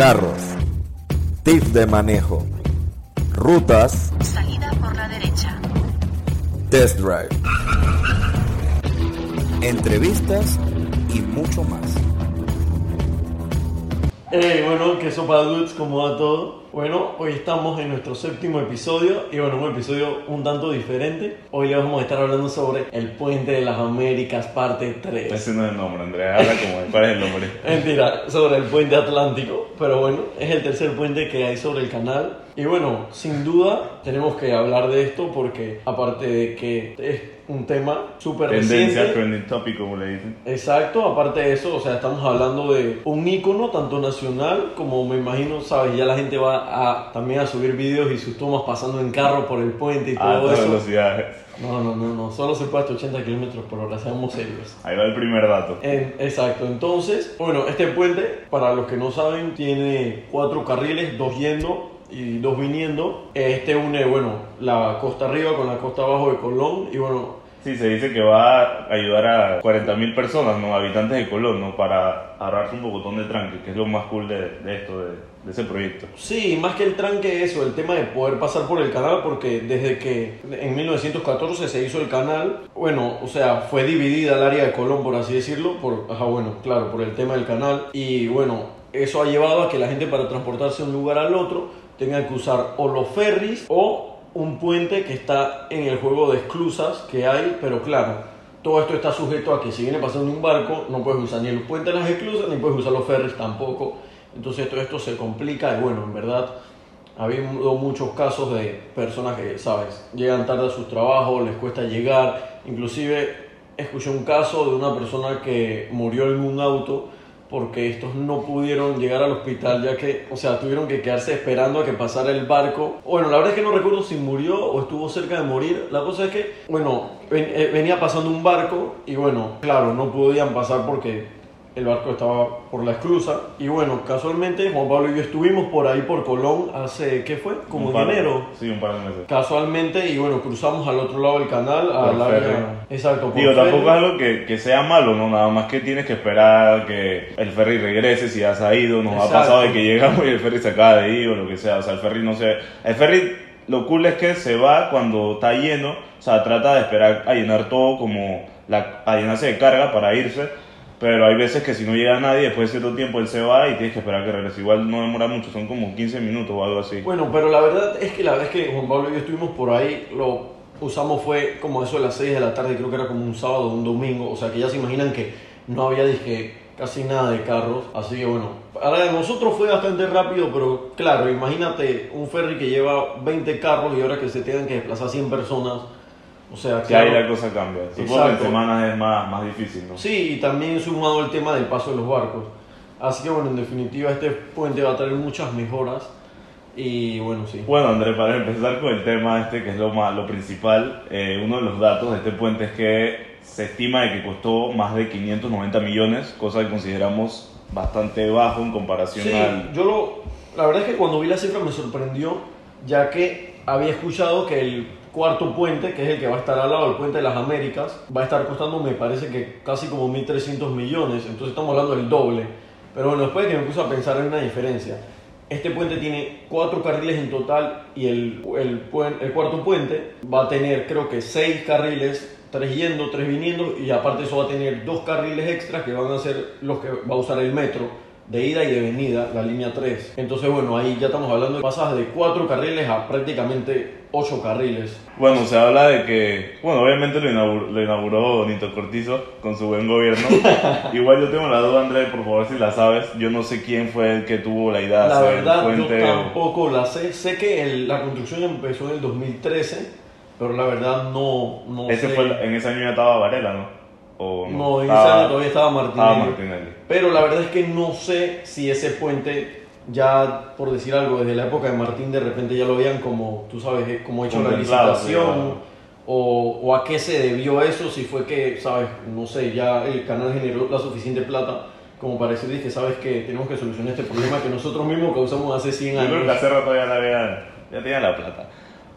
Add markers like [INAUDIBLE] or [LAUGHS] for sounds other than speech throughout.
carros, tips de manejo, rutas, Salida por la derecha. test drive, entrevistas y mucho más. Eh, bueno, que sopa dudes, ¿cómo va todo? Bueno, hoy estamos en nuestro séptimo episodio y bueno, un episodio un tanto diferente. Hoy les vamos a estar hablando sobre el Puente de las Américas, parte 3. Ese no es el nombre, Andrea. Habla como cuál es el nombre. [LAUGHS] Mentira, sobre el puente atlántico, pero bueno, es el tercer puente que hay sobre el canal. Y bueno, sin duda tenemos que hablar de esto porque aparte de que es un tema súper Tendencia, reciente, trending topic, como le dicen. Exacto, aparte de eso, o sea, estamos hablando de un ícono tanto nacional como me imagino, sabes, ya la gente va a también a subir videos y sus tomas pasando en carro por el puente y A todo eso. velocidades. No, no, no, no, solo se puede hasta 80 kilómetros por hora, seamos serios. Ahí va el primer dato. En- exacto, entonces, bueno, este puente, para los que no saben, tiene cuatro carriles, dos yendo y dos viniendo. Este une, bueno, la costa arriba con la costa abajo de Colón y bueno, Sí, se dice que va a ayudar a 40.000 personas, ¿no? Habitantes de Colón, ¿no? Para ahorrarse un botón de tranque, que es lo más cool de, esto, de, de ese proyecto. Sí, más que el tranque eso, el tema de poder pasar por el canal, porque desde que en 1914 se hizo el canal, bueno, o sea, fue dividida el área de Colón, por así decirlo, por, ajá, bueno, claro, por el tema del canal, y bueno, eso ha llevado a que la gente para transportarse de un lugar al otro tenga que usar o los ferries o un puente que está en el juego de esclusas que hay, pero claro, todo esto está sujeto a que si viene pasando un barco, no puedes usar ni el puente de las esclusas, ni puedes usar los ferries tampoco. Entonces todo esto se complica y bueno, en verdad ha habido muchos casos de personas que, sabes, llegan tarde a sus trabajos, les cuesta llegar. Inclusive escuché un caso de una persona que murió en un auto porque estos no pudieron llegar al hospital ya que, o sea, tuvieron que quedarse esperando a que pasara el barco. Bueno, la verdad es que no recuerdo si murió o estuvo cerca de morir. La cosa es que, bueno, eh, venía pasando un barco y bueno, claro, no podían pasar porque el barco estaba por la esclusa. Y bueno, casualmente Juan Pablo y yo estuvimos por ahí por Colón hace, ¿qué fue? Como en enero. Sí, un par de meses. Casualmente, y bueno, cruzamos al otro lado del canal, al área. ferry. Exacto, por Digo, ferry. tampoco es algo que, que sea malo, ¿no? Nada más que tienes que esperar que el ferry regrese si ya se ha ido. Nos Exacto. ha pasado de que llegamos y el ferry se acaba de ir o lo que sea. O sea, el ferry no se... El ferry, lo cool es que se va cuando está lleno. O sea, trata de esperar a llenar todo como... La, a llenarse de carga para irse. Pero hay veces que si no llega nadie, después de cierto tiempo él se va y tienes que esperar que regrese. Igual no demora mucho, son como 15 minutos o algo así. Bueno, pero la verdad es que la vez que Juan Pablo y yo estuvimos por ahí, lo usamos fue como eso de las 6 de la tarde, creo que era como un sábado o un domingo, o sea que ya se imaginan que no había dije, casi nada de carros, así que bueno, para nosotros fue bastante rápido, pero claro, imagínate un ferry que lleva 20 carros y ahora que se tengan que desplazar 100 personas, o sea, Que ahí claro, la cosa cambia. Supongo que en semanas es más, más difícil, ¿no? Sí, y también sumado el tema del paso de los barcos. Así que bueno, en definitiva este puente va a traer muchas mejoras y bueno, sí. Bueno, Andrés, para empezar con el tema este, que es lo, más, lo principal, eh, uno de los datos de este puente es que se estima de que costó más de 590 millones, cosa que consideramos bastante bajo en comparación Sí, al... yo lo, la verdad es que cuando vi la cifra me sorprendió, ya que había escuchado que el cuarto puente, que es el que va a estar al lado del puente de las Américas, va a estar costando, me parece que casi como 1.300 millones, entonces estamos hablando del doble. Pero bueno, después de que me puse a pensar en una diferencia. Este puente tiene cuatro carriles en total y el, el, el cuarto puente va a tener creo que seis carriles, tres yendo, tres viniendo y aparte eso va a tener dos carriles extras que van a ser los que va a usar el metro de ida y de venida, la línea 3. Entonces bueno, ahí ya estamos hablando de pasas de cuatro carriles a prácticamente ocho carriles. Bueno, se habla de que, bueno, obviamente lo inauguró, lo inauguró Nito Cortizo con su buen gobierno. [LAUGHS] Igual yo tengo la duda, Andrés, por favor, si la sabes. Yo no sé quién fue el que tuvo la idea de La hacer verdad el puente. yo o- tampoco la sé. Sé que el- la construcción empezó en el 2013, pero la verdad no, no Ese sé. fue, en ese año ya estaba Varela, ¿no? O No, en ese año todavía estaba Martinelli. estaba Martinelli. Pero la verdad es que no sé si ese puente, ya por decir algo, desde la época de Martín, de repente ya lo veían como, tú sabes, eh, como hecho la licitación, sí, o, o a qué se debió eso, si fue que, sabes, no sé, ya el canal generó la suficiente plata como para decir que, sabes que tenemos que solucionar este problema que nosotros mismos causamos hace 100 Yo creo años. que hace rato ya la había, ya tenía la plata.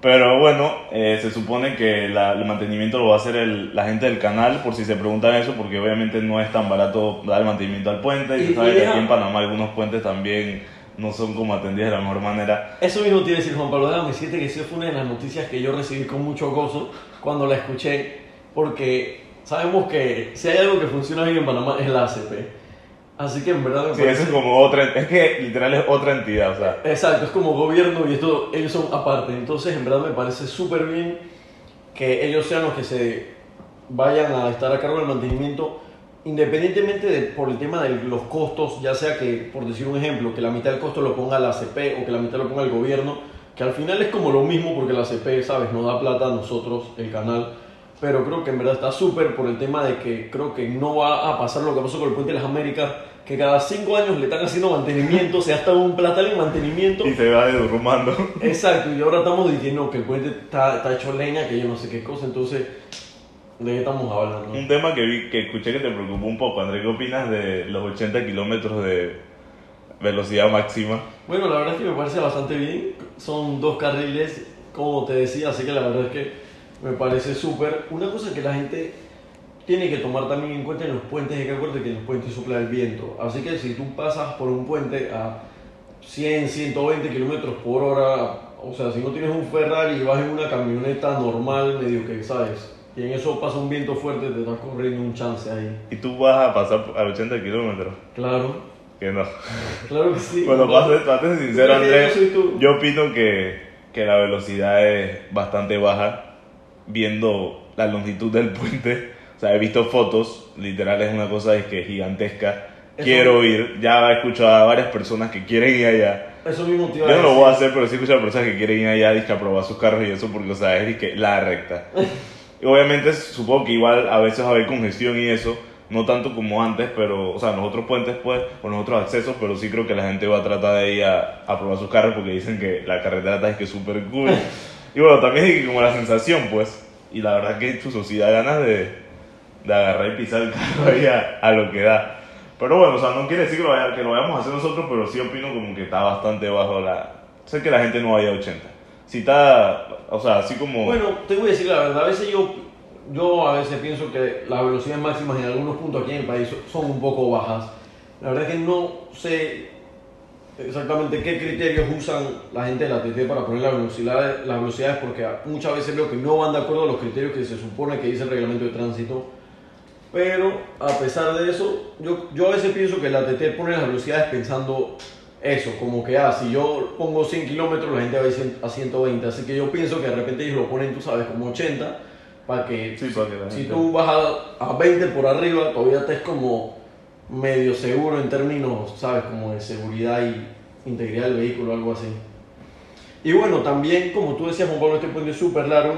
Pero bueno, eh, se supone que la- el mantenimiento lo va a hacer el- la gente del canal, por si se preguntan eso, porque obviamente no es tan barato dar el mantenimiento al puente. Y, Y- se sabe y que aquí en Panamá algunos puentes también no son como atendidas de la mejor manera. Eso mismo te iba a decir, Juan Pablo, déjame decirte que sí fue una de las noticias que yo recibí con mucho gozo cuando la escuché, porque sabemos que si hay algo que funciona bien en Panamá es la ACP. Así que en verdad me Sí, parece... eso es como otra, es que literal es otra entidad, o sea, Exacto, es como gobierno y esto, ellos son aparte. Entonces, en verdad me parece súper bien que ellos sean los que se vayan a estar a cargo del mantenimiento, independientemente de, por el tema de los costos, ya sea que, por decir un ejemplo, que la mitad del costo lo ponga la ACP o que la mitad lo ponga el gobierno, que al final es como lo mismo porque la ACP, ¿sabes? Nos da plata a nosotros, el canal. Pero creo que en verdad está súper por el tema de que creo que no va a pasar lo que pasó con el Puente de las Américas, que cada cinco años le están haciendo mantenimiento, se gasta un platal en mantenimiento. y se va derrumbando. Exacto, y ahora estamos diciendo que el puente está, está hecho leña, que yo no sé qué cosa, entonces, ¿de qué estamos hablando? Un tema que vi, que escuché que te preocupó un poco, André, ¿qué opinas de los 80 kilómetros de velocidad máxima? Bueno, la verdad es que me parece bastante bien, son dos carriles, como te decía, así que la verdad es que me parece súper. Una cosa que la gente tiene que tomar también en cuenta en los puentes, es que acuérdate que en los puentes sopla el viento, así que si tú pasas por un puente a 100, 120 kilómetros por hora, o sea, si no tienes un Ferrari y vas en una camioneta normal, medio que, ¿sabes? Y en eso pasa un viento fuerte, te estás corriendo un chance ahí. Y tú vas a pasar a 80 kilómetros. Claro, Que no. claro que sí. Bueno, para ser, sincero, ¿Tú crees que Andrés, yo opino que, que la velocidad es bastante baja, viendo la longitud del puente. O sea, he visto fotos, literal es una cosa es que gigantesca. Eso- Quiero ir, ya he escuchado a varias personas que quieren ir allá. Eso mismo te iba Yo no lo voy a hacer, pero sí he escuchado a personas que quieren ir allá dizque, a probar sus carros y eso, porque, o sea, es dizque, la recta. [LAUGHS] Y obviamente, supongo que igual a veces va a haber congestión y eso, no tanto como antes, pero, o sea, los otros puentes, pues, o los otros accesos, pero sí creo que la gente va a tratar de ir a, a probar sus carros porque dicen que la carretera está es que súper cool. [LAUGHS] y bueno, también es como la sensación, pues, y la verdad que tu sociedad ganas de, de agarrar y pisar el carro ahí a, a lo que da. Pero bueno, o sea, no quiere decir que lo, vaya- que lo vayamos a hacer nosotros, pero sí opino como que está bastante bajo la... Sé que la gente no vaya a 80. Si está, o sea, así como... Bueno, te voy a decir la verdad, a veces yo, yo a veces pienso que las velocidades máximas en algunos puntos aquí en el país son un poco bajas. La verdad es que no sé exactamente qué criterios usan la gente de la TT para poner la velocidad, las velocidades, porque muchas veces veo que no van de acuerdo a los criterios que se supone que dice el reglamento de tránsito. Pero a pesar de eso, yo, yo a veces pienso que la TT pone las velocidades pensando eso, como que, ah, si yo pongo 100 kilómetros, la gente va a ir cien- a 120. Así que yo pienso que de repente ellos lo ponen, tú sabes, como 80, para que, Sí, para que la si gente- tú vas a, a 20 por arriba, todavía estés como medio seguro en términos, sabes, como de seguridad y integridad del vehículo, algo así. Y bueno, también, como tú decías, Juan Pablo, este puente es súper largo.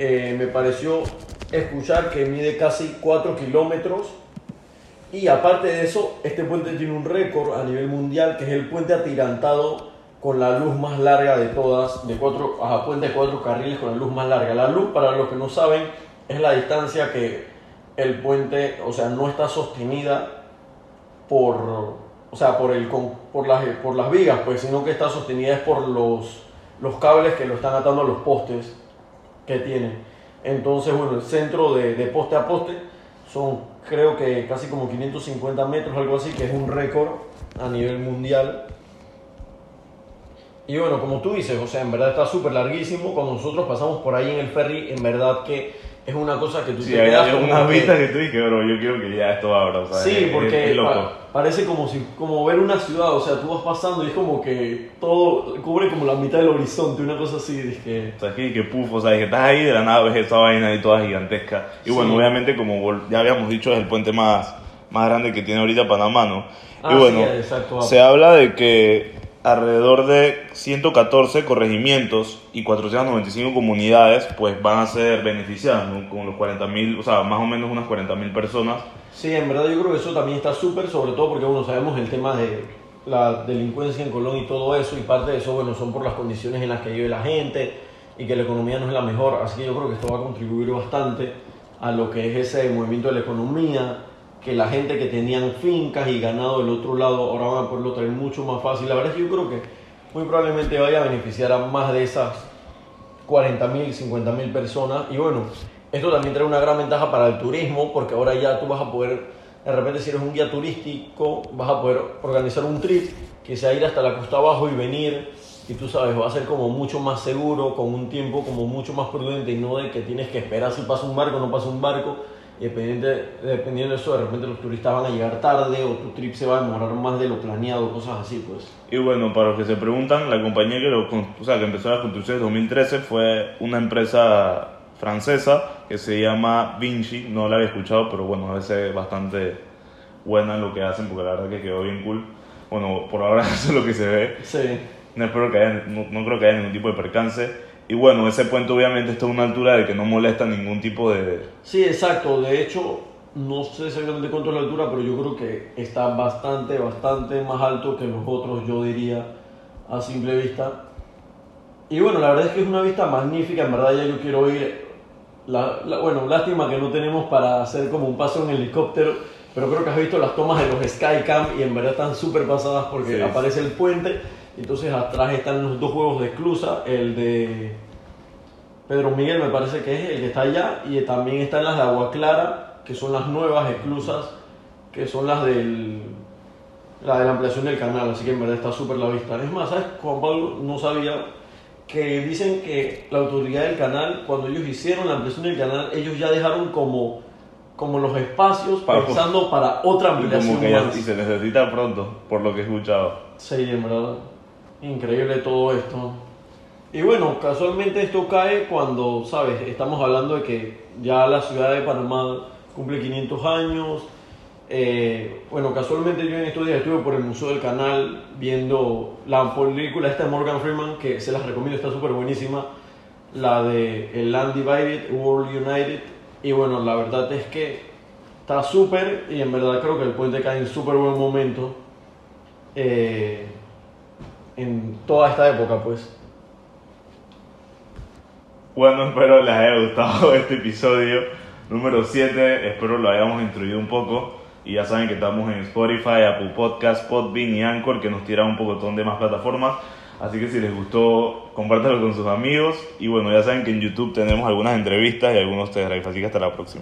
eh, me pareció escuchar que mide casi 4 kilómetros. Y aparte de eso, este puente tiene un récord a nivel mundial, que es el puente atirantado con la luz más larga de todas, de cuatro, puente de cuatro carriles con la luz más larga. La luz, para los que no saben, es la distancia que el puente, o sea, no está sostenida por, o sea, por, el, por, las, por las vigas, pues, sino que está sostenida es por los, los cables que lo están atando a los postes que tiene. Entonces, bueno, el centro de, de poste a poste son creo que casi como 550 metros, algo así, que es un récord a nivel mundial. Y bueno, como tú dices, o sea, en verdad está súper larguísimo. Cuando nosotros pasamos por ahí en el ferry, en verdad que es una cosa que tú Sí, te quedas como unas que- que tú dices, bro, yo quiero que ya esto abra, o sea, Sí, es- es- porque es loco. pa- parece como si como ver una ciudad, o sea, tú vas pasando y es como que todo cubre como la mitad del horizonte, una cosa así, dije, O sea, que, que puf, o sea, que estás ahí de la nada, ves esa vaina ahí toda gigantesca. Y bueno, Sí. obviamente, como ya habíamos dicho, es el puente más, más grande que tiene ahorita Panamá, ¿no? Ah, y bueno, sí, exacto. se habla de que alrededor de 114 corregimientos y 495 comunidades, pues van a ser beneficiadas, ¿no? Con los 40.000, o sea, más o menos unas 40.000 personas. Sí, en verdad yo creo que eso también está súper, sobre todo porque, bueno, sabemos el tema de la delincuencia en Colón y todo eso, y parte de eso, bueno, son por las condiciones en las que vive la gente y que la economía no es la mejor, así que yo creo que esto va a contribuir bastante a lo que es ese movimiento de la economía, que la gente que tenían fincas y ganado del otro lado ahora van a poderlo traer mucho más fácil. La verdad es que yo creo que muy probablemente vaya a beneficiar a más de esas 40.000, 50.000 personas. Y bueno, esto también trae una gran ventaja para el turismo, porque ahora ya tú vas a poder, de repente si eres un guía turístico, vas a poder organizar un trip que sea ir hasta la costa abajo y venir, y tú sabes, va a ser como mucho más seguro, con un tiempo como mucho más prudente, y no de que tienes que esperar si pasa un barco o no pasa un barco, y dependiendo, dependiendo de eso, de repente los turistas van a llegar tarde, o tu trip se va a demorar más de lo planeado, cosas así, pues. Y bueno, para los que se preguntan, la compañía que, lo, o sea, que empezó la construcción en 2013 fue una empresa francesa que se llama Vinci. No la había escuchado, pero bueno, a veces es bastante buena en lo que hacen porque la verdad que quedó bien cool. Bueno, por ahora [LAUGHS] eso es lo que se ve. Sí. No, espero que haya, no, no creo que haya ningún tipo de percance. Y bueno, ese puente obviamente está a una altura de que no molesta ningún tipo de... Sí, exacto. De hecho, no sé exactamente cuánto es la altura, pero yo creo que está bastante, bastante más alto que los otros, yo diría, a simple vista. Y bueno, la verdad es que es una vista magnífica, en verdad ya yo quiero ir. La, la- bueno, lástima que no tenemos para hacer como un paso en helicóptero, pero creo que has visto las tomas de los Skycam y en verdad están súper pasadas porque Sí. aparece el puente, entonces atrás están los dos juegos de esclusa, el de Pedro Miguel me parece que es el que está allá y también están las de Agua Clara, que son las nuevas esclusas, que son las del la de la ampliación del canal, así que en verdad está súper la vista. Es más, ¿sabes? Juan Pablo no sabía que dicen que la autoridad del canal, cuando ellos hicieron la ampliación del canal, ellos ya dejaron como, como los espacios Para- pensando para otra y ampliación como que ya más. y se necesita pronto, por lo que he escuchado. Sí, en verdad. Increíble todo esto. Y bueno, casualmente esto cae cuando, ¿sabes? Estamos hablando de que ya la ciudad de Panamá cumple 500 años. Eh, bueno, casualmente yo en estos días estuve por el Museo del Canal viendo la película esta de Morgan Freeman, que se las recomiendo, está súper buenísima. La de El Land Divided, World United. Y bueno, la verdad es que está súper y en verdad creo que el puente cae en súper buen momento. Eh, en toda esta época, pues. Bueno, espero les haya gustado [LAUGHS] este episodio número 7. Espero lo hayamos instruido un poco. Y ya saben que estamos en Spotify, Apple Podcast, Podbean y Anchor, que nos tiran un poco de más plataformas. Así que si les gustó, compártanlo con sus amigos. Y bueno, ya saben que en YouTube tenemos algunas entrevistas y algunos test drives. Así que hasta la próxima.